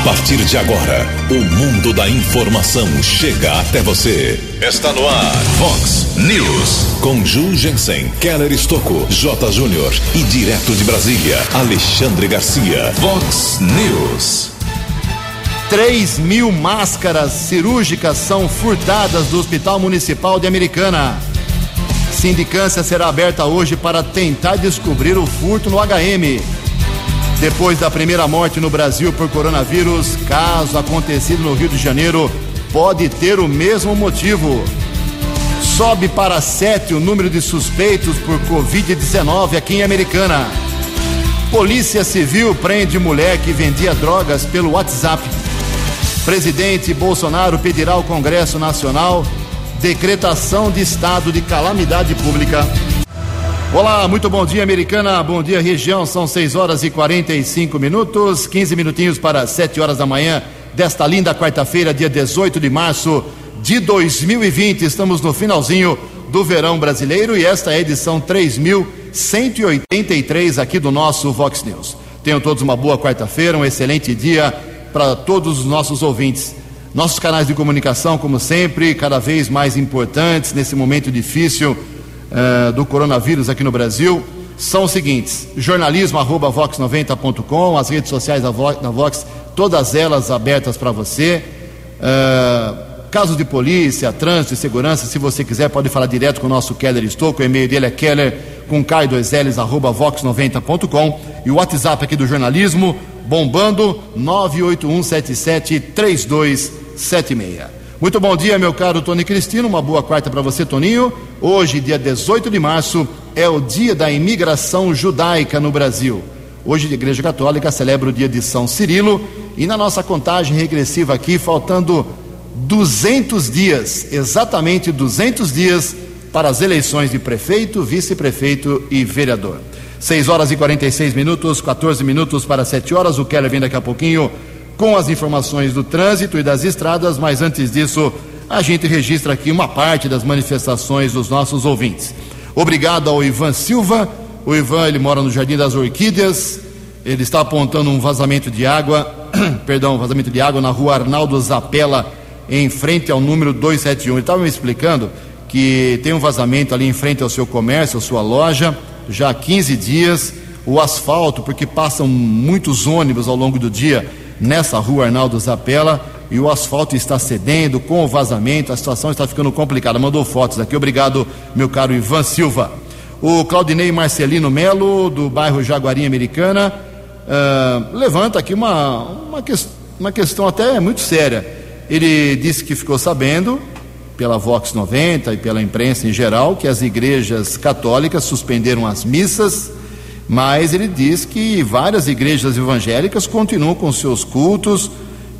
A partir de agora, o mundo da informação chega até você. Está no ar, Fox News. Com Ju Jensen, Keller Estocco, J. Júnior e direto de Brasília, Alexandre Garcia. Fox News. 3 mil máscaras cirúrgicas são furtadas do Hospital Municipal de Americana. Sindicância será aberta hoje para tentar descobrir o furto no HM. Depois da primeira morte no Brasil por coronavírus, caso acontecido no Rio de Janeiro pode ter o mesmo motivo. Sobe para sete o número de suspeitos por Covid-19 aqui em Americana. Polícia Civil prende mulher que vendia drogas pelo WhatsApp. Presidente Bolsonaro pedirá ao Congresso Nacional decretação de estado de calamidade pública. Olá, muito bom dia, Americana. Bom dia, região. São 6 horas e 45 minutos, 15 minutinhos para 7 horas da manhã desta linda quarta-feira, dia 18 de março de 2020. Estamos no finalzinho do verão brasileiro e esta é a edição 3183 aqui do nosso Vox News. Tenham todos uma boa quarta-feira, um excelente dia para todos os nossos ouvintes. Nossos canais de comunicação, como sempre, cada vez mais importantes nesse momento difícil uh, do coronavírus aqui no Brasil são os seguintes: jornalismo@vox90.com, as redes sociais da Vox, da Vox todas elas abertas para você. Uh, casos de polícia, trânsito segurança, se você quiser, pode falar direto com o nosso Keller Estouco. O e-mail dele é keller com k2ls arroba vox90.com e o WhatsApp aqui do jornalismo bombando 981773276. Muito bom dia, meu caro Tony Cristino. Uma boa quarta para você, Toninho. Hoje, dia 18 de março, é o dia da imigração judaica no Brasil. Hoje, a Igreja Católica celebra o dia de São Cirilo e na nossa contagem regressiva aqui, faltando 200 dias, exatamente 200 dias para as eleições de prefeito, vice-prefeito e vereador. 6 horas e 46 minutos, 14 minutos para 7 horas. O Keller vem daqui a pouquinho com as informações do trânsito e das estradas, mas antes disso, a gente registra aqui uma parte das manifestações dos nossos ouvintes. Obrigado ao Ivan Silva. O Ivan, ele mora no Jardim das Orquídeas. Ele está apontando um vazamento de água, perdão, vazamento de água na rua Arnaldo Zapella, em frente ao número 271. Ele estava me explicando que tem um vazamento ali em frente ao seu comércio, à sua loja, já há 15 dias. O asfalto, porque passam muitos ônibus ao longo do dia, nessa rua Arnaldo Zapella e o asfalto está cedendo com o vazamento, a situação está ficando complicada. Mandou fotos aqui, obrigado, meu caro Ivan Silva. O Claudinei Marcelino Melo, do bairro Jaguarim Americana, uh, levanta aqui uma, uma, que, uma questão até muito séria. Ele disse que ficou sabendo, pela Vox 90 e pela imprensa em geral, que as igrejas católicas suspenderam as missas mas ele diz que várias igrejas evangélicas continuam com seus cultos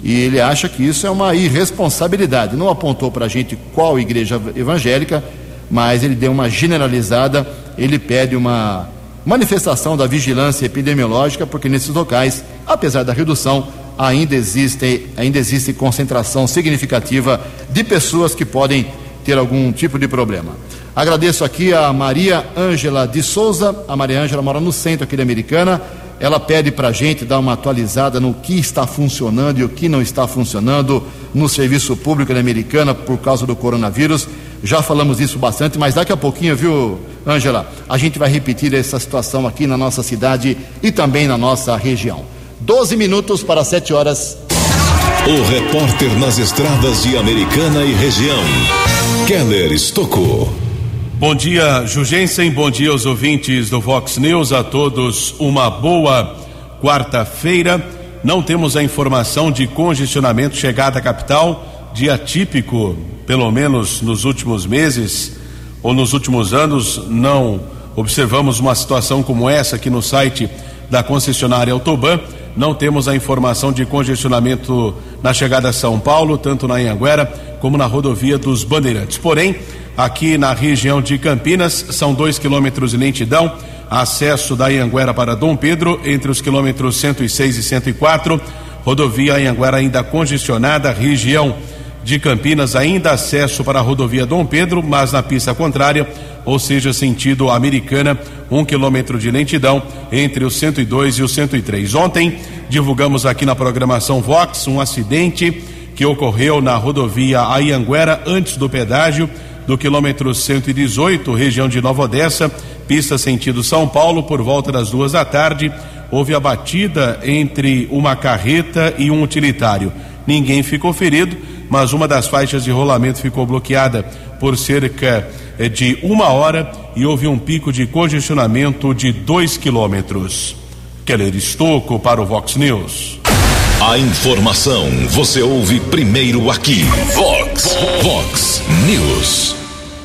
e ele acha que isso é uma irresponsabilidade. Não apontou para a gente qual igreja evangélica, mas ele deu uma generalizada. Ele pede uma manifestação da vigilância epidemiológica, porque nesses locais, apesar da redução, ainda existe, ainda existe concentração significativa de pessoas que podem ter algum tipo de problema. Agradeço aqui a Maria Ângela de Souza. A Maria Ângela mora no centro aqui da Americana. Ela pede para a gente dar uma atualizada no que está funcionando e o que não está funcionando no serviço público da Americana por causa do coronavírus. Já falamos isso bastante, mas daqui a pouquinho, viu, Ângela, a gente vai repetir essa situação aqui na nossa cidade e também na nossa região. Doze minutos para sete horas. O repórter nas estradas de Americana e região, Keller Estocou. Bom dia, Jugensen. Bom dia aos ouvintes do Vox News. A todos uma boa quarta-feira. Não temos a informação de congestionamento chegada à capital, dia típico, pelo menos nos últimos meses ou nos últimos anos. Não observamos uma situação como essa aqui no site da concessionária Autoban. Não temos a informação de congestionamento na chegada a São Paulo, tanto na Anhanguera como na rodovia dos Bandeirantes. Porém, aqui na região de Campinas, são dois quilômetros de lentidão, acesso da Anhanguera para Dom Pedro, entre os quilômetros 106 e 104, rodovia Anhanguera ainda congestionada, região de Campinas ainda acesso para a rodovia Dom Pedro, mas na pista contrária, ou seja, sentido americana, um quilômetro de lentidão entre o 102 e o 103. Ontem divulgamos aqui na programação Vox um acidente que ocorreu na rodovia Ayanguera antes do pedágio do quilômetro 118, região de Nova Odessa, pista sentido São Paulo, por volta das duas da tarde. Houve a batida entre uma carreta e um utilitário. Ninguém ficou ferido, mas uma das faixas de rolamento ficou bloqueada por cerca eh, de uma hora e houve um pico de congestionamento de dois quilômetros. Keller Estocco para o Vox News. A informação você ouve primeiro aqui. Vox, Vox News.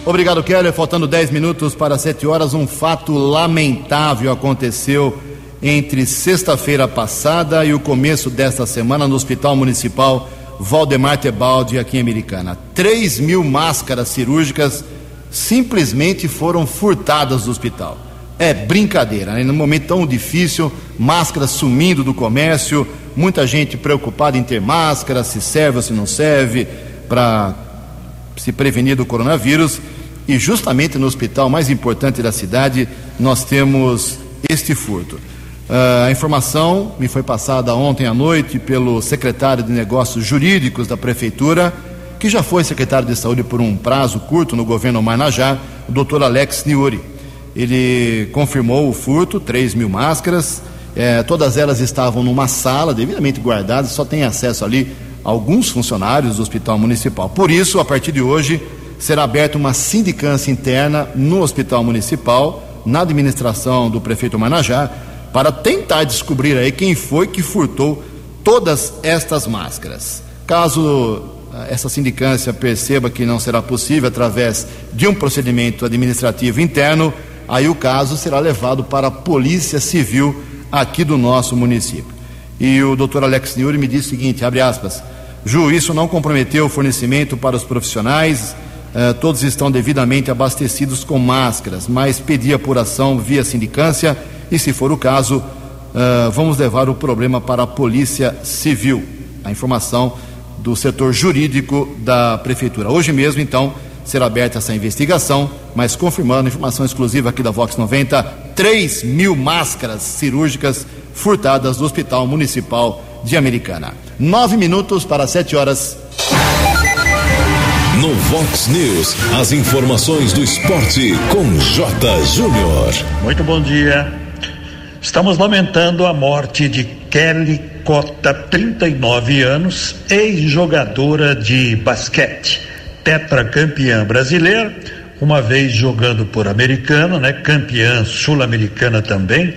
Obrigado, Keller. Faltando 10 minutos para 7 horas, um fato lamentável aconteceu entre sexta-feira passada e o começo desta semana no Hospital Municipal Valdemar Tebaldi, aqui em Americana. 3 mil máscaras cirúrgicas simplesmente foram furtadas do hospital. É brincadeira, né? Num momento tão difícil, máscaras sumindo do comércio, muita gente preocupada em ter máscara, se serve ou se não serve, para se prevenir do coronavírus. E justamente no hospital mais importante da cidade, nós temos este furto. Uh, a informação me foi passada ontem à noite pelo secretário de Negócios Jurídicos da Prefeitura, que já foi secretário de Saúde por um prazo curto no governo Marnajá, o doutor Alex Niuri. Ele confirmou o furto, 3 mil máscaras, eh, todas elas estavam numa sala devidamente guardadas, só tem acesso ali alguns funcionários do Hospital Municipal. Por isso, a partir de hoje, será aberta uma sindicância interna no Hospital Municipal, na administração do prefeito Manajá, para tentar descobrir aí quem foi que furtou todas estas máscaras. Caso ah, essa sindicância perceba que não será possível através de um procedimento administrativo interno, aí o caso será levado para a Polícia Civil aqui do nosso município. E o doutor Alex Niuri me disse o seguinte, abre aspas, Ju, isso não comprometeu o fornecimento para os profissionais, eh, todos estão devidamente abastecidos com máscaras, mas pedi apuração via sindicância e, se for o caso, eh, vamos levar o problema para a Polícia Civil. A informação do setor jurídico da Prefeitura. Hoje mesmo, então, será aberta essa investigação, mas confirmando informação exclusiva aqui da Vox 90, 3 mil máscaras cirúrgicas furtadas do Hospital Municipal de Americana. Nove minutos para sete horas. No Vox News, as informações do esporte com J. Júnior. Muito bom dia. Estamos lamentando a morte de Kelly Cota, 39 anos, ex-jogadora de basquete, tetracampeã brasileira, uma vez jogando por americano, né? Campeã sul-americana também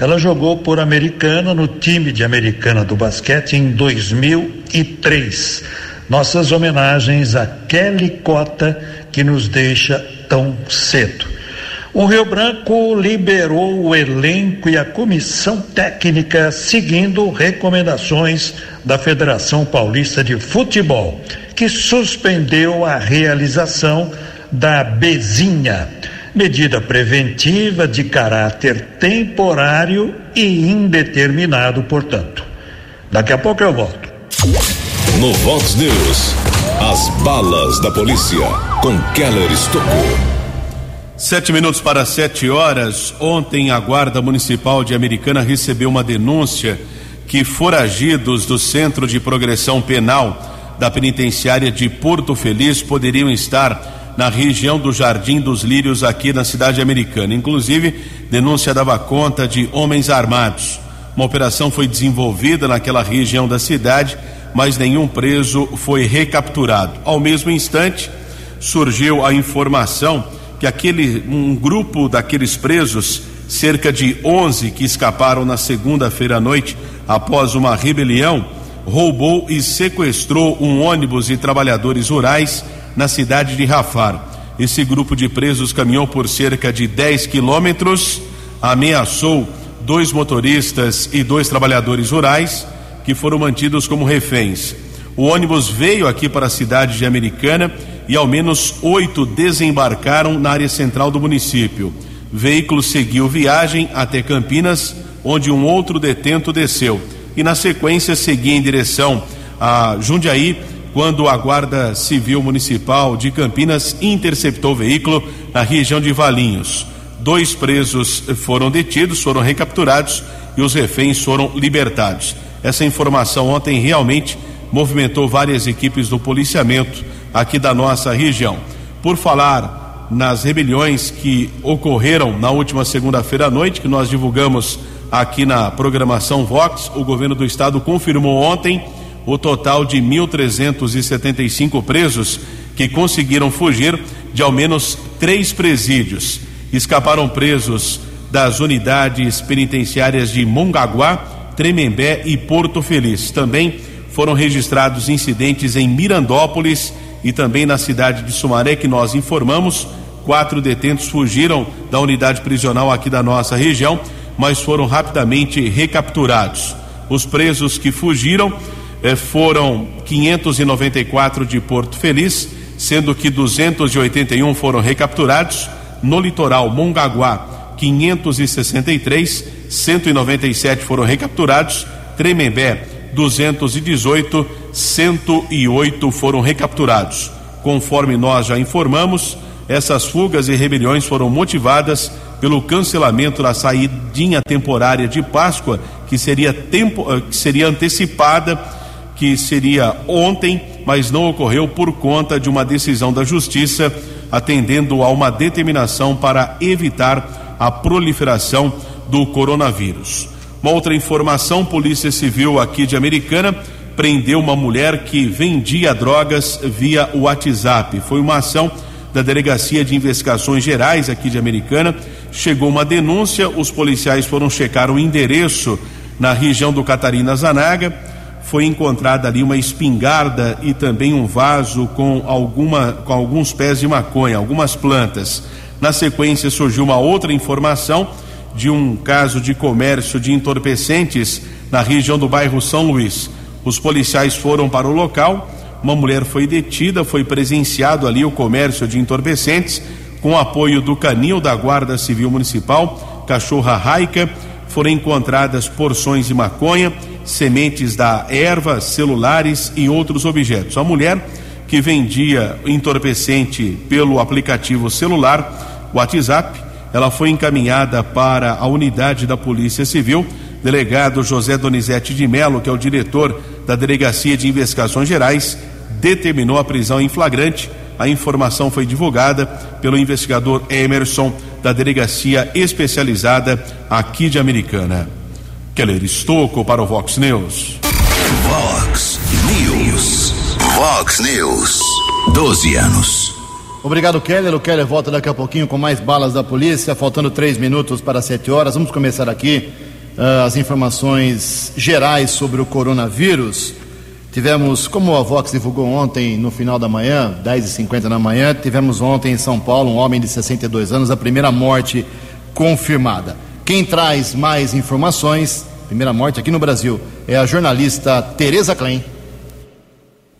ela jogou por Americana no time de Americana do basquete em 2003. Nossas homenagens a Kelly Cota, que nos deixa tão cedo. O Rio Branco liberou o elenco e a comissão técnica seguindo recomendações da Federação Paulista de Futebol, que suspendeu a realização da Bezinha medida preventiva de caráter temporário e indeterminado, portanto. Daqui a pouco eu volto. No Vox News, as balas da polícia com Keller Estocou. Sete minutos para sete horas. Ontem a Guarda Municipal de Americana recebeu uma denúncia que foragidos do Centro de Progressão Penal da Penitenciária de Porto Feliz poderiam estar na região do Jardim dos Lírios, aqui na cidade americana. Inclusive, denúncia dava conta de homens armados. Uma operação foi desenvolvida naquela região da cidade, mas nenhum preso foi recapturado. Ao mesmo instante, surgiu a informação que aquele um grupo daqueles presos, cerca de 11 que escaparam na segunda-feira à noite após uma rebelião, roubou e sequestrou um ônibus e trabalhadores rurais na cidade de Rafar. Esse grupo de presos caminhou por cerca de 10 quilômetros, ameaçou dois motoristas e dois trabalhadores rurais que foram mantidos como reféns. O ônibus veio aqui para a cidade de Americana e ao menos oito desembarcaram na área central do município. Veículo seguiu viagem até Campinas, onde um outro detento desceu e na sequência seguia em direção a Jundiaí quando a Guarda Civil Municipal de Campinas interceptou o veículo na região de Valinhos. Dois presos foram detidos, foram recapturados e os reféns foram libertados. Essa informação ontem realmente movimentou várias equipes do policiamento aqui da nossa região. Por falar nas rebeliões que ocorreram na última segunda-feira à noite, que nós divulgamos aqui na programação Vox, o governo do estado confirmou ontem o total de 1.375 presos que conseguiram fugir de ao menos três presídios. Escaparam presos das unidades penitenciárias de Mongaguá, Tremembé e Porto Feliz. Também foram registrados incidentes em Mirandópolis e também na cidade de Sumaré, que nós informamos. Quatro detentos fugiram da unidade prisional aqui da nossa região, mas foram rapidamente recapturados. Os presos que fugiram eh, foram 594 de Porto Feliz, sendo que 281 foram recapturados. No litoral Mongaguá, 563, 197 foram recapturados. Tremembé, 218, 108 foram recapturados. Conforme nós já informamos, essas fugas e rebeliões foram motivadas pelo cancelamento da saidinha temporária de Páscoa, que seria, tempo, eh, que seria antecipada, que seria ontem, mas não ocorreu por conta de uma decisão da Justiça, atendendo a uma determinação para evitar a proliferação do coronavírus. Uma outra informação: Polícia Civil aqui de Americana prendeu uma mulher que vendia drogas via WhatsApp. Foi uma ação da Delegacia de Investigações Gerais aqui de Americana. Chegou uma denúncia, os policiais foram checar o endereço na região do Catarina Zanaga. Foi encontrada ali uma espingarda e também um vaso com, alguma, com alguns pés de maconha, algumas plantas. Na sequência surgiu uma outra informação de um caso de comércio de entorpecentes na região do bairro São Luís. Os policiais foram para o local, uma mulher foi detida, foi presenciado ali o comércio de entorpecentes, com apoio do canil da Guarda Civil Municipal, cachorra raica, foram encontradas porções de maconha, sementes da erva, celulares e outros objetos. A mulher que vendia entorpecente pelo aplicativo celular WhatsApp ela foi encaminhada para a unidade da Polícia Civil. Delegado José Donizete de Melo, que é o diretor da Delegacia de Investigações Gerais, determinou a prisão em flagrante. A informação foi divulgada pelo investigador Emerson, da Delegacia Especializada aqui de Americana. Keller Estocco para o Vox News. Vox News. Vox News. 12 anos. Obrigado, Keller. O Keller volta daqui a pouquinho com mais balas da polícia, faltando três minutos para sete horas. Vamos começar aqui uh, as informações gerais sobre o coronavírus. Tivemos, como a Vox divulgou ontem, no final da manhã, 10h50 da manhã, tivemos ontem em São Paulo um homem de 62 anos, a primeira morte confirmada. Quem traz mais informações, primeira morte aqui no Brasil, é a jornalista Tereza Klein.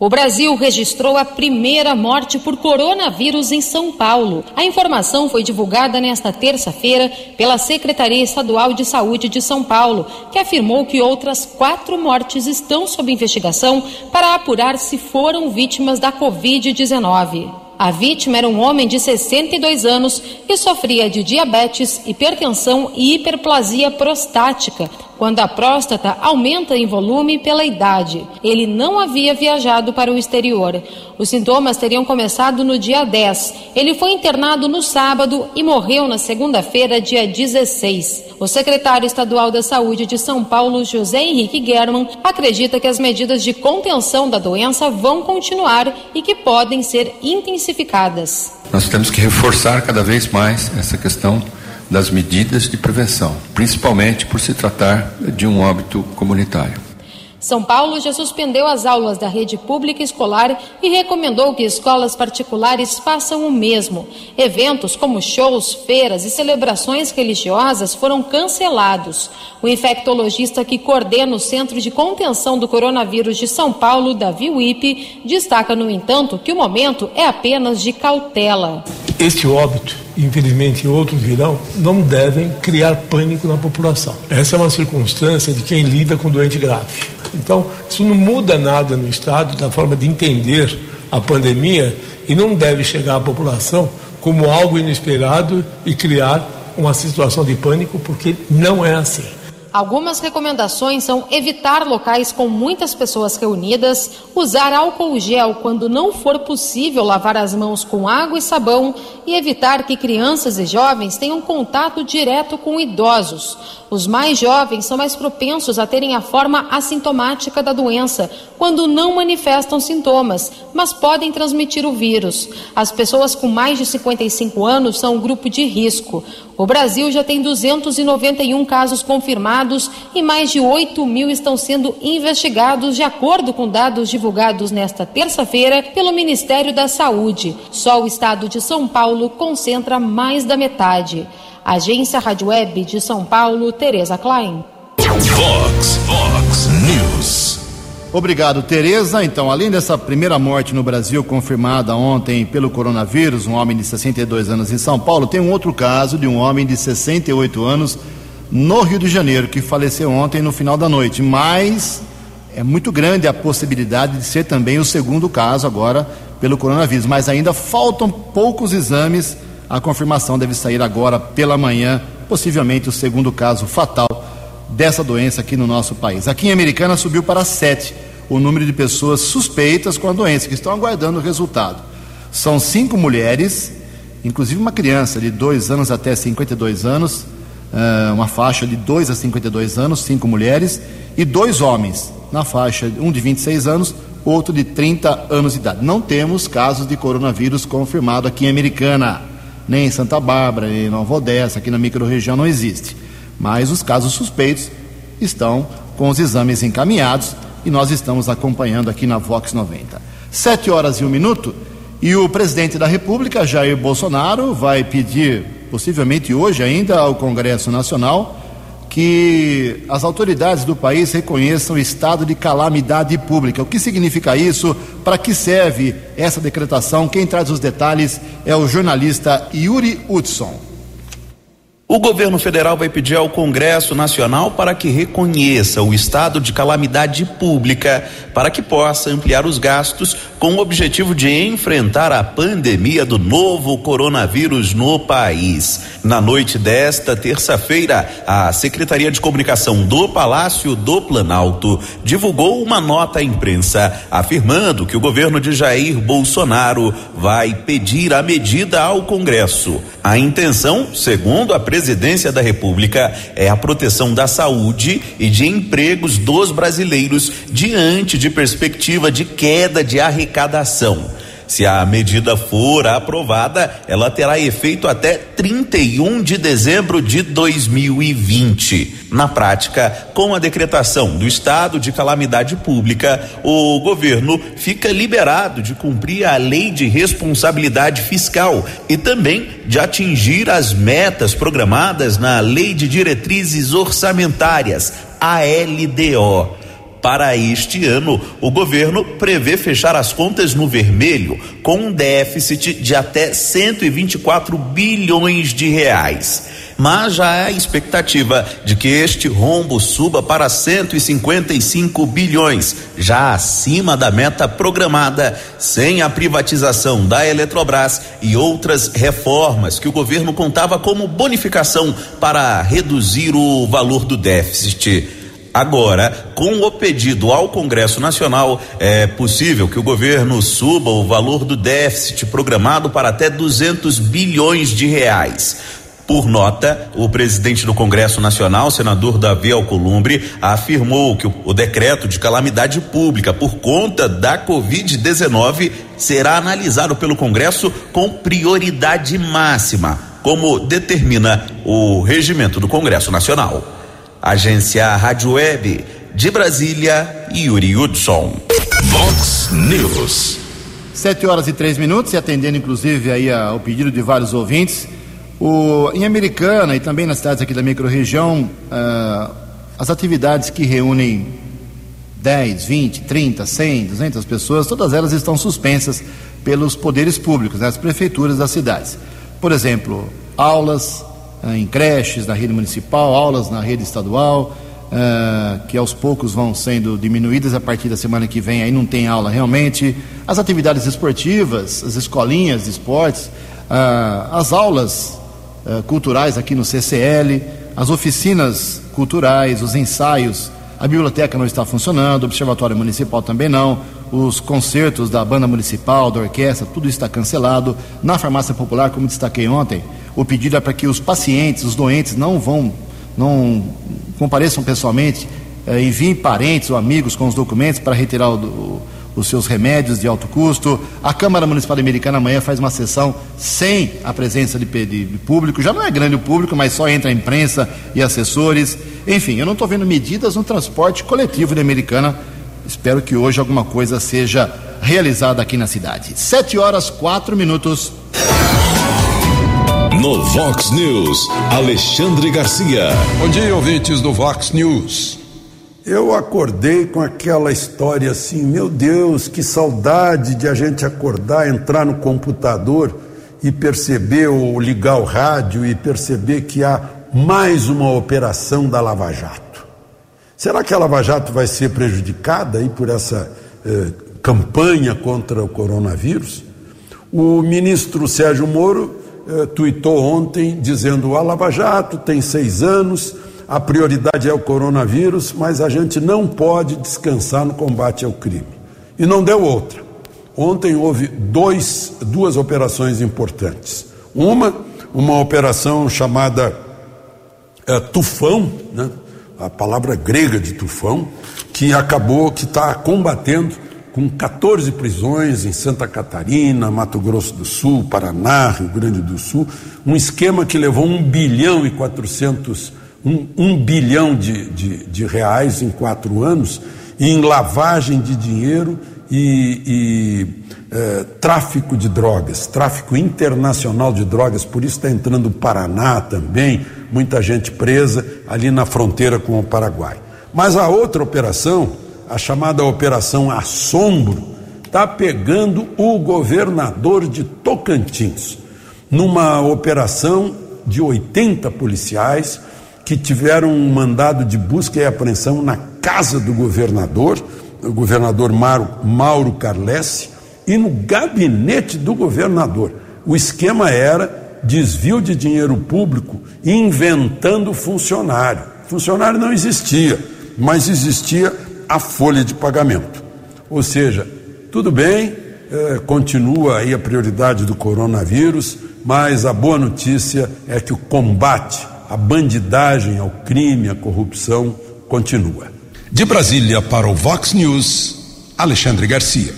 O Brasil registrou a primeira morte por coronavírus em São Paulo. A informação foi divulgada nesta terça-feira pela Secretaria Estadual de Saúde de São Paulo, que afirmou que outras quatro mortes estão sob investigação para apurar se foram vítimas da Covid-19. A vítima era um homem de 62 anos que sofria de diabetes, hipertensão e hiperplasia prostática, quando a próstata aumenta em volume pela idade. Ele não havia viajado para o exterior. Os sintomas teriam começado no dia 10. Ele foi internado no sábado e morreu na segunda-feira, dia 16. O secretário estadual da Saúde de São Paulo, José Henrique German, acredita que as medidas de contenção da doença vão continuar e que podem ser intensificadas. Nós temos que reforçar cada vez mais essa questão das medidas de prevenção, principalmente por se tratar de um óbito comunitário. São Paulo já suspendeu as aulas da rede pública escolar e recomendou que escolas particulares façam o mesmo. Eventos como shows, feiras e celebrações religiosas foram cancelados. O infectologista que coordena o Centro de Contenção do Coronavírus de São Paulo, Davi Wipe, destaca, no entanto, que o momento é apenas de cautela. Este óbito, infelizmente, outros virão, não devem criar pânico na população. Essa é uma circunstância de quem lida com doente grave. Então, isso não muda nada no Estado, da forma de entender a pandemia, e não deve chegar à população como algo inesperado e criar uma situação de pânico, porque não é assim. Algumas recomendações são evitar locais com muitas pessoas reunidas, usar álcool gel quando não for possível lavar as mãos com água e sabão e evitar que crianças e jovens tenham contato direto com idosos. Os mais jovens são mais propensos a terem a forma assintomática da doença, quando não manifestam sintomas, mas podem transmitir o vírus. As pessoas com mais de 55 anos são um grupo de risco. O Brasil já tem 291 casos confirmados e mais de 8 mil estão sendo investigados, de acordo com dados divulgados nesta terça-feira pelo Ministério da Saúde. Só o estado de São Paulo concentra mais da metade. Agência Rádio Web de São Paulo, Tereza Klein. Vox, Vox News. Obrigado, Tereza. Então, além dessa primeira morte no Brasil confirmada ontem pelo coronavírus, um homem de 62 anos em São Paulo, tem um outro caso de um homem de 68 anos no Rio de Janeiro que faleceu ontem no final da noite. Mas é muito grande a possibilidade de ser também o segundo caso agora pelo coronavírus. Mas ainda faltam poucos exames. A confirmação deve sair agora pela manhã, possivelmente o segundo caso fatal dessa doença aqui no nosso país. Aqui em Americana subiu para sete o número de pessoas suspeitas com a doença, que estão aguardando o resultado. São cinco mulheres, inclusive uma criança de dois anos até 52 anos, eh, uma faixa de 2 a 52 anos, cinco mulheres, e dois homens, na faixa, um de 26 anos, outro de 30 anos de idade. Não temos casos de coronavírus confirmado aqui em Americana, nem em Santa Bárbara, em Nova Odessa, aqui na microrregião não existe mas os casos suspeitos estão com os exames encaminhados e nós estamos acompanhando aqui na Vox 90. Sete horas e um minuto e o presidente da República, Jair Bolsonaro, vai pedir, possivelmente hoje ainda, ao Congresso Nacional que as autoridades do país reconheçam o estado de calamidade pública. O que significa isso? Para que serve essa decretação? Quem traz os detalhes é o jornalista Yuri Hudson. O governo federal vai pedir ao Congresso Nacional para que reconheça o estado de calamidade pública, para que possa ampliar os gastos com o objetivo de enfrentar a pandemia do novo coronavírus no país. Na noite desta terça-feira, a Secretaria de Comunicação do Palácio do Planalto divulgou uma nota à imprensa afirmando que o governo de Jair Bolsonaro vai pedir a medida ao Congresso. A intenção, segundo a presidência da República, é a proteção da saúde e de empregos dos brasileiros diante de perspectiva de queda de arrecadação. Se a medida for aprovada, ela terá efeito até 31 de dezembro de 2020. Na prática, com a decretação do estado de calamidade pública, o governo fica liberado de cumprir a lei de responsabilidade fiscal e também de atingir as metas programadas na Lei de Diretrizes Orçamentárias, a LDO. Para este ano, o governo prevê fechar as contas no vermelho com um déficit de até 124 bilhões de reais. Mas já há expectativa de que este rombo suba para 155 bilhões, já acima da meta programada, sem a privatização da Eletrobras e outras reformas que o governo contava como bonificação para reduzir o valor do déficit. Agora, com o pedido ao Congresso Nacional, é possível que o governo suba o valor do déficit programado para até 200 bilhões de reais. Por nota, o presidente do Congresso Nacional, senador Davi Alcolumbre, afirmou que o, decreto de calamidade pública por conta da Covid-19 será analisado pelo Congresso com prioridade máxima, como determina o regimento do Congresso Nacional. Agência Rádio Web de Brasília, Yuri Hudson. Vox News. Sete horas e três minutos, e atendendo inclusive aí ao pedido de vários ouvintes, o, em Americana e também nas cidades aqui da microrregião, uh, as atividades que reúnem 10, 20, 30, 100, 200 pessoas, todas elas estão suspensas pelos poderes públicos, né, as prefeituras das cidades. Por exemplo, aulas, em creches na rede municipal, aulas na rede estadual, uh, que aos poucos vão sendo diminuídas a partir da semana que vem, aí não tem aula realmente. As atividades esportivas, as escolinhas de esportes, ah, as aulas culturais aqui no CCL, as oficinas culturais, os ensaios, a biblioteca não está funcionando, o observatório municipal também não, os concertos da banda municipal, da orquestra, tudo está cancelado. Na farmácia popular, como destaquei ontem, o pedido é para que os pacientes, os doentes, não vão, não compareçam pessoalmente, eh, enviem parentes ou amigos com os documentos para retirar o, o, os seus remédios de alto custo. A Câmara Municipal Americana amanhã faz uma sessão sem a presença de, de, de público. Já não é grande o público, mas só entra a imprensa e assessores. Enfim, eu não estou vendo medidas no transporte coletivo de Americana. Espero que hoje alguma coisa seja realizada aqui na cidade. Sete horas, quatro minutos. No Vox News, Alexandre Garcia. Bom dia, ouvintes do Vox News. Eu acordei com aquela história assim, meu Deus, que saudade de a gente acordar, entrar no computador e perceber, ou ligar o rádio e perceber que há mais uma operação da Lava Jato. Será que a Lava Jato vai ser prejudicada aí por essa eh, campanha contra o coronavírus? O ministro Sérgio Moro eh, tuitou ontem dizendo: a Lava Jato tem seis anos, a prioridade é o coronavírus, mas a gente não pode descansar no combate ao crime. E não deu outra. Ontem houve dois, duas operações importantes. Uma, uma operação chamada é, Tufão, né? a palavra grega de tufão, que acabou, que está combatendo com 14 prisões em Santa Catarina, Mato Grosso do Sul, Paraná, Rio Grande do Sul, um esquema que levou 1 bilhão e 400, 1, 1 bilhão de, de, de reais em quatro anos em lavagem de dinheiro e, e é, tráfico de drogas, tráfico internacional de drogas, por isso está entrando o Paraná também, muita gente presa ali na fronteira com o Paraguai. Mas a outra operação, a chamada Operação Assombro, está pegando o governador de Tocantins, numa operação de 80 policiais que tiveram um mandado de busca e apreensão na casa do governador, o governador Mauro, Mauro Carlesse, e no gabinete do governador. O esquema era desvio de dinheiro público inventando funcionário. Funcionário não existia, mas existia a folha de pagamento. Ou seja, tudo bem, eh, continua aí a prioridade do coronavírus, mas a boa notícia é que o combate à bandidagem, ao crime, à corrupção continua. De Brasília para o Vox News, Alexandre Garcia.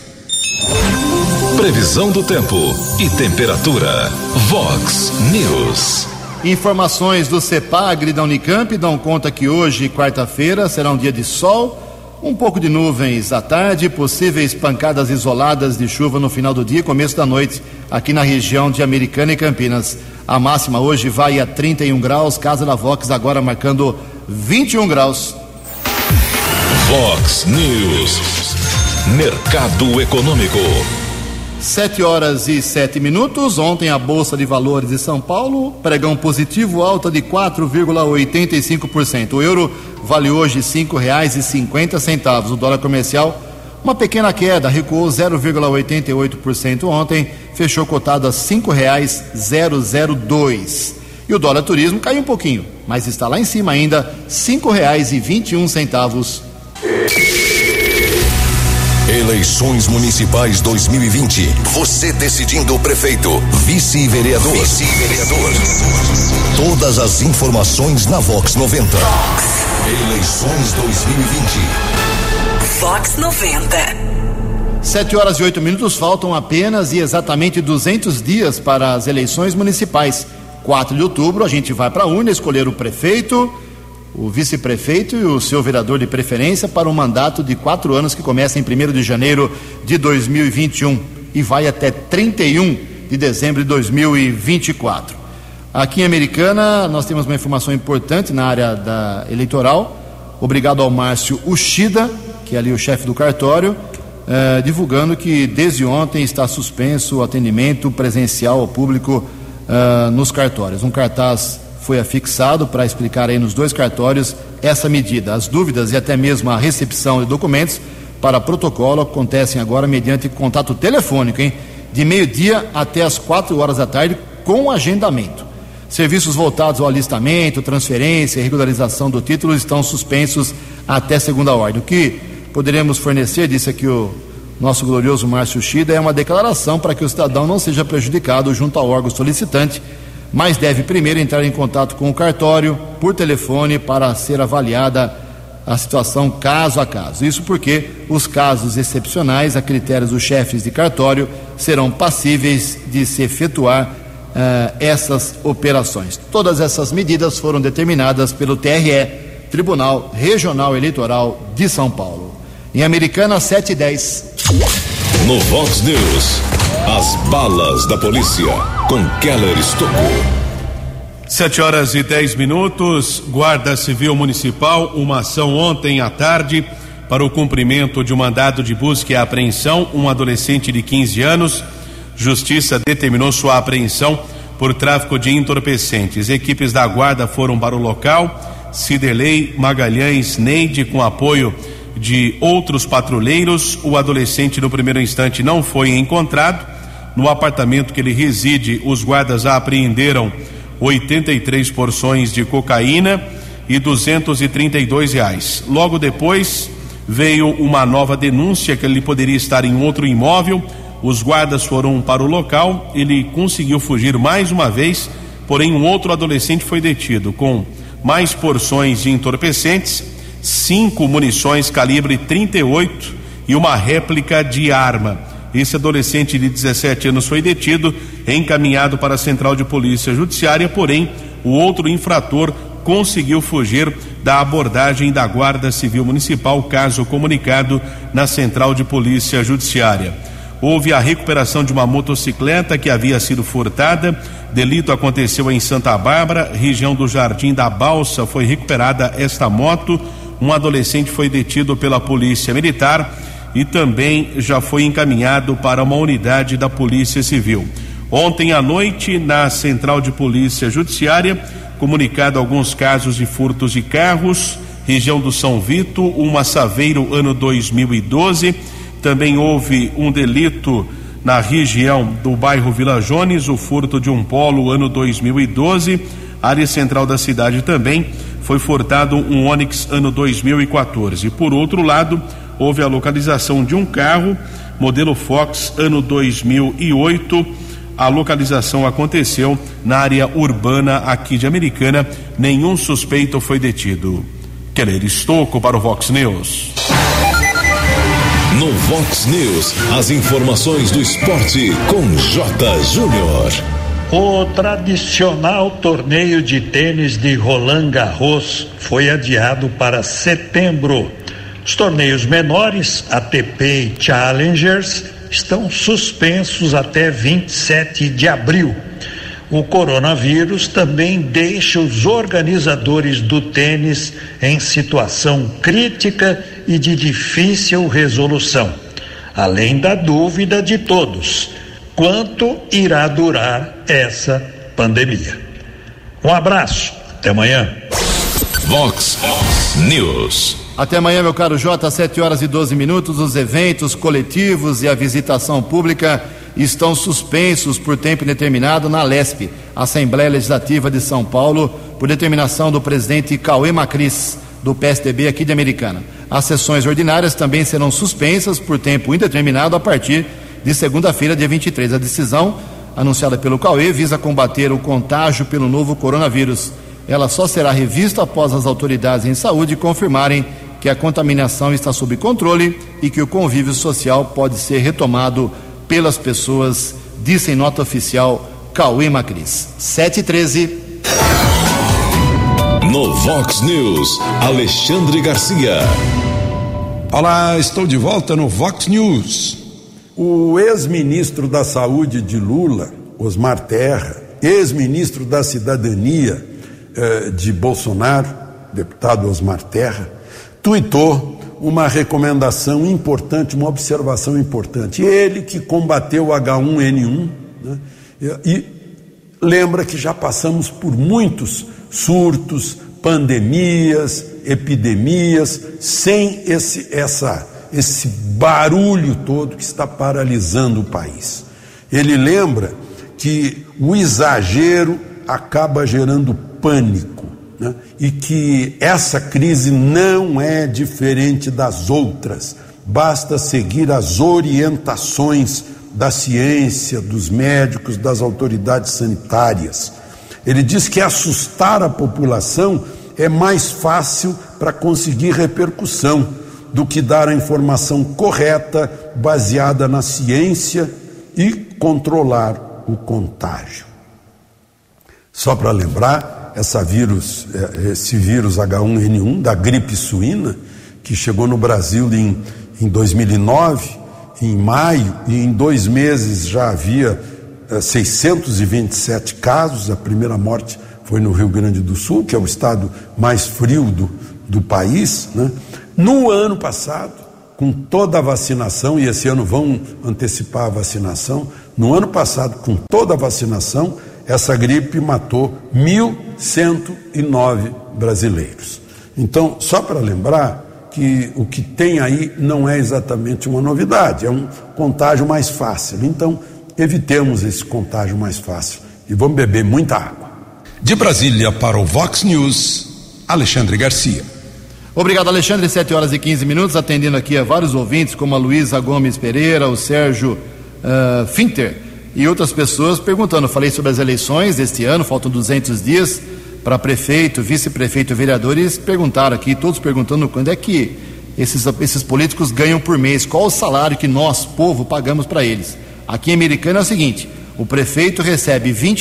Previsão do tempo e temperatura. Vox News. Informações do CEPAGRE da Unicamp dão conta que hoje, quarta-feira, será um dia de sol, um pouco de nuvens à tarde, possíveis pancadas isoladas de chuva no final do dia e começo da noite aqui na região de Americana e Campinas. A máxima hoje vai a 31 graus, Casa da Vox agora marcando 21 graus. Vox News. Mercado Econômico. Sete horas e sete minutos. Ontem a Bolsa de Valores de São Paulo, pregão positivo, alta de 4,85%. O euro vale hoje cinco reais e cinquenta centavos. O dólar comercial, uma pequena queda, recuou 0,88% ontem, fechou cotado a cinco reais zero zero dois. E o dólar turismo caiu um pouquinho, mas está lá em cima ainda, cinco reais e vinte e um centavos. Eleições Municipais 2020. Você decidindo o prefeito, vice-vereador. Vice-vereador. Todas as informações na Vox 90. Eleições 2020. Vox 90. Sete horas e oito minutos faltam apenas e exatamente 200 dias para as eleições municipais. 4 de outubro a gente vai para a urna escolher o prefeito, o vice-prefeito e o seu vereador de preferência para um mandato de quatro anos que começa em 1 de janeiro de 2021 e vai até 31 de dezembro de 2024. Aqui em Americana, nós temos uma informação importante na área da eleitoral. Obrigado ao Márcio Ushida, que é ali o chefe do cartório, eh, divulgando que desde ontem está suspenso o atendimento presencial ao público eh, nos cartórios. Um cartaz foi afixado para explicar aí nos dois cartórios essa medida. As dúvidas e até mesmo a recepção de documentos para protocolo acontecem agora mediante contato telefônico, hein? de meio-dia até as 4 horas da tarde, com agendamento. Serviços voltados ao alistamento, transferência e regularização do título estão suspensos até segunda ordem. O que poderemos fornecer, disse aqui o nosso glorioso Márcio Chida, é uma declaração para que o cidadão não seja prejudicado junto ao órgão solicitante, mas deve primeiro entrar em contato com o cartório por telefone para ser avaliada a situação caso a caso. Isso porque os casos excepcionais, a critérios dos chefes de cartório, serão passíveis de se efetuar uh, essas operações. Todas essas medidas foram determinadas pelo TRE, Tribunal Regional Eleitoral de São Paulo. Em Americana, 7 e 10. No Vox News, as balas da polícia com Keller Estocou. Sete horas e dez minutos, Guarda Civil Municipal, uma ação ontem à tarde para o cumprimento de um mandado de busca e apreensão, um adolescente de 15 anos. Justiça determinou sua apreensão por tráfico de entorpecentes. Equipes da guarda foram para o local. Ciderley Magalhães Neide, com apoio de outros patrulheiros. O adolescente, no primeiro instante, não foi encontrado. No apartamento que ele reside, os guardas apreenderam 83 porções de cocaína e 232 reais. Logo depois veio uma nova denúncia que ele poderia estar em outro imóvel. Os guardas foram para o local. Ele conseguiu fugir mais uma vez, porém um outro adolescente foi detido com mais porções de entorpecentes, cinco munições calibre 38 e uma réplica de arma. Esse adolescente de 17 anos foi detido, encaminhado para a Central de Polícia Judiciária, porém, o outro infrator conseguiu fugir da abordagem da Guarda Civil Municipal, caso comunicado na Central de Polícia Judiciária. Houve a recuperação de uma motocicleta que havia sido furtada. Delito aconteceu em Santa Bárbara, região do Jardim da Balsa. Foi recuperada esta moto. Um adolescente foi detido pela Polícia Militar e também já foi encaminhado para uma unidade da Polícia Civil. Ontem à noite, na Central de Polícia Judiciária, comunicado alguns casos de furtos de carros, região do São Vito, uma Saveiro, ano 2012. Também houve um delito na região do bairro Vila Jones, o furto de um polo, ano 2012. Área central da cidade também foi furtado um Onix, ano 2014. Por outro lado, houve a localização de um carro, modelo Fox, ano 2008. A localização aconteceu na área urbana aqui de Americana. Nenhum suspeito foi detido. Keller Estocco para o Vox News. No Vox News, as informações do esporte com J. Júnior. O tradicional torneio de tênis de Roland Garros foi adiado para setembro. Os torneios menores, ATP e Challengers, estão suspensos até 27 de abril. O coronavírus também deixa os organizadores do tênis em situação crítica e de difícil resolução, além da dúvida de todos: quanto irá durar essa pandemia? Um abraço, até amanhã. Vox News. Até amanhã, meu caro Jota, 7 horas e 12 minutos. Os eventos coletivos e a visitação pública estão suspensos por tempo indeterminado na LESP, Assembleia Legislativa de São Paulo, por determinação do presidente Cauê Macris, do PSDB aqui de Americana. As sessões ordinárias também serão suspensas por tempo indeterminado a partir de segunda-feira, dia 23. A decisão, anunciada pelo Cauê, visa combater o contágio pelo novo coronavírus. Ela só será revista após as autoridades em saúde confirmarem que a contaminação está sob controle e que o convívio social pode ser retomado pelas pessoas, disse em nota oficial Cauê Macris. 7 e 13. No Vox News, Alexandre Garcia. Olá, estou de volta no Vox News. O ex-ministro da Saúde de Lula, Osmar Terra, ex-ministro da Cidadania eh, de Bolsonaro, deputado Osmar Terra, tuitou uma recomendação importante, uma observação importante. Ele que combateu o H1N1 né, e lembra que já passamos por muitos surtos, pandemias, epidemias, sem esse, essa, esse barulho todo que está paralisando o país. Ele lembra que o exagero acaba gerando pânico né? e que essa crise não é diferente das outras. Basta seguir as orientações da ciência, dos médicos, das autoridades sanitárias. Ele diz que assustar a população é mais fácil para conseguir repercussão do que dar a informação correta, baseada na ciência e controlar o contágio. Só para lembrar, essa vírus, eh, esse vírus H1N1 da gripe suína, que chegou no Brasil em, em 2009, em maio, e em dois meses já havia 627 eh, casos, a primeira morte foi no Rio Grande do Sul, que é o estado mais frio do, do país. Né? No ano passado, com toda a vacinação, e esse ano vão antecipar a vacinação, no ano passado, com toda a vacinação, essa gripe matou 1.109 brasileiros. Então, só para lembrar que o que tem aí não é exatamente uma novidade, é um contágio mais fácil. Então, evitemos esse contágio mais fácil e vamos beber muita água. De Brasília para o Vox News, Alexandre Garcia. Obrigado, Alexandre. 7 horas e 15 minutos, atendendo aqui a vários ouvintes, como a Luísa Gomes Pereira, o Sérgio uh, Finter e outras pessoas perguntando. Falei sobre as eleições deste ano, faltam 200 dias para prefeito, vice-prefeito, vereadores. Perguntaram aqui, todos perguntando quando é que esses, esses políticos ganham por mês, qual o salário que nós, povo, pagamos para eles. Aqui em Americana é o seguinte: o prefeito recebe R$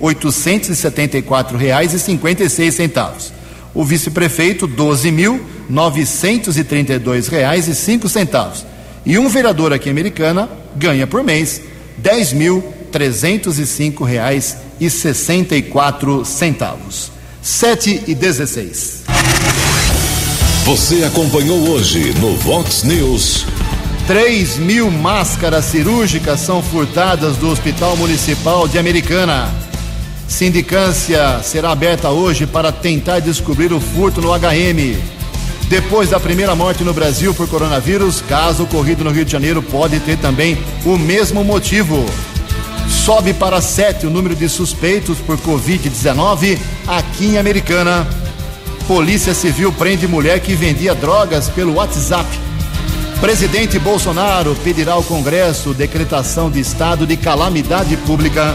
23.874,56. O vice-prefeito, R$ 12.932,05. E um vereador aqui em Americana ganha por mês R$ 10.305,64. Sete e 16. Você acompanhou hoje no Vox News. 3 mil máscaras cirúrgicas são furtadas do Hospital Municipal de Americana. Sindicância será aberta hoje para tentar descobrir o furto no HM. Depois da primeira morte no Brasil por coronavírus, caso ocorrido no Rio de Janeiro pode ter também o mesmo motivo. Sobe para 7 o número de suspeitos por Covid-19 aqui em Americana. Polícia Civil prende mulher que vendia drogas pelo WhatsApp. Presidente Bolsonaro pedirá ao Congresso decretação de estado de calamidade pública.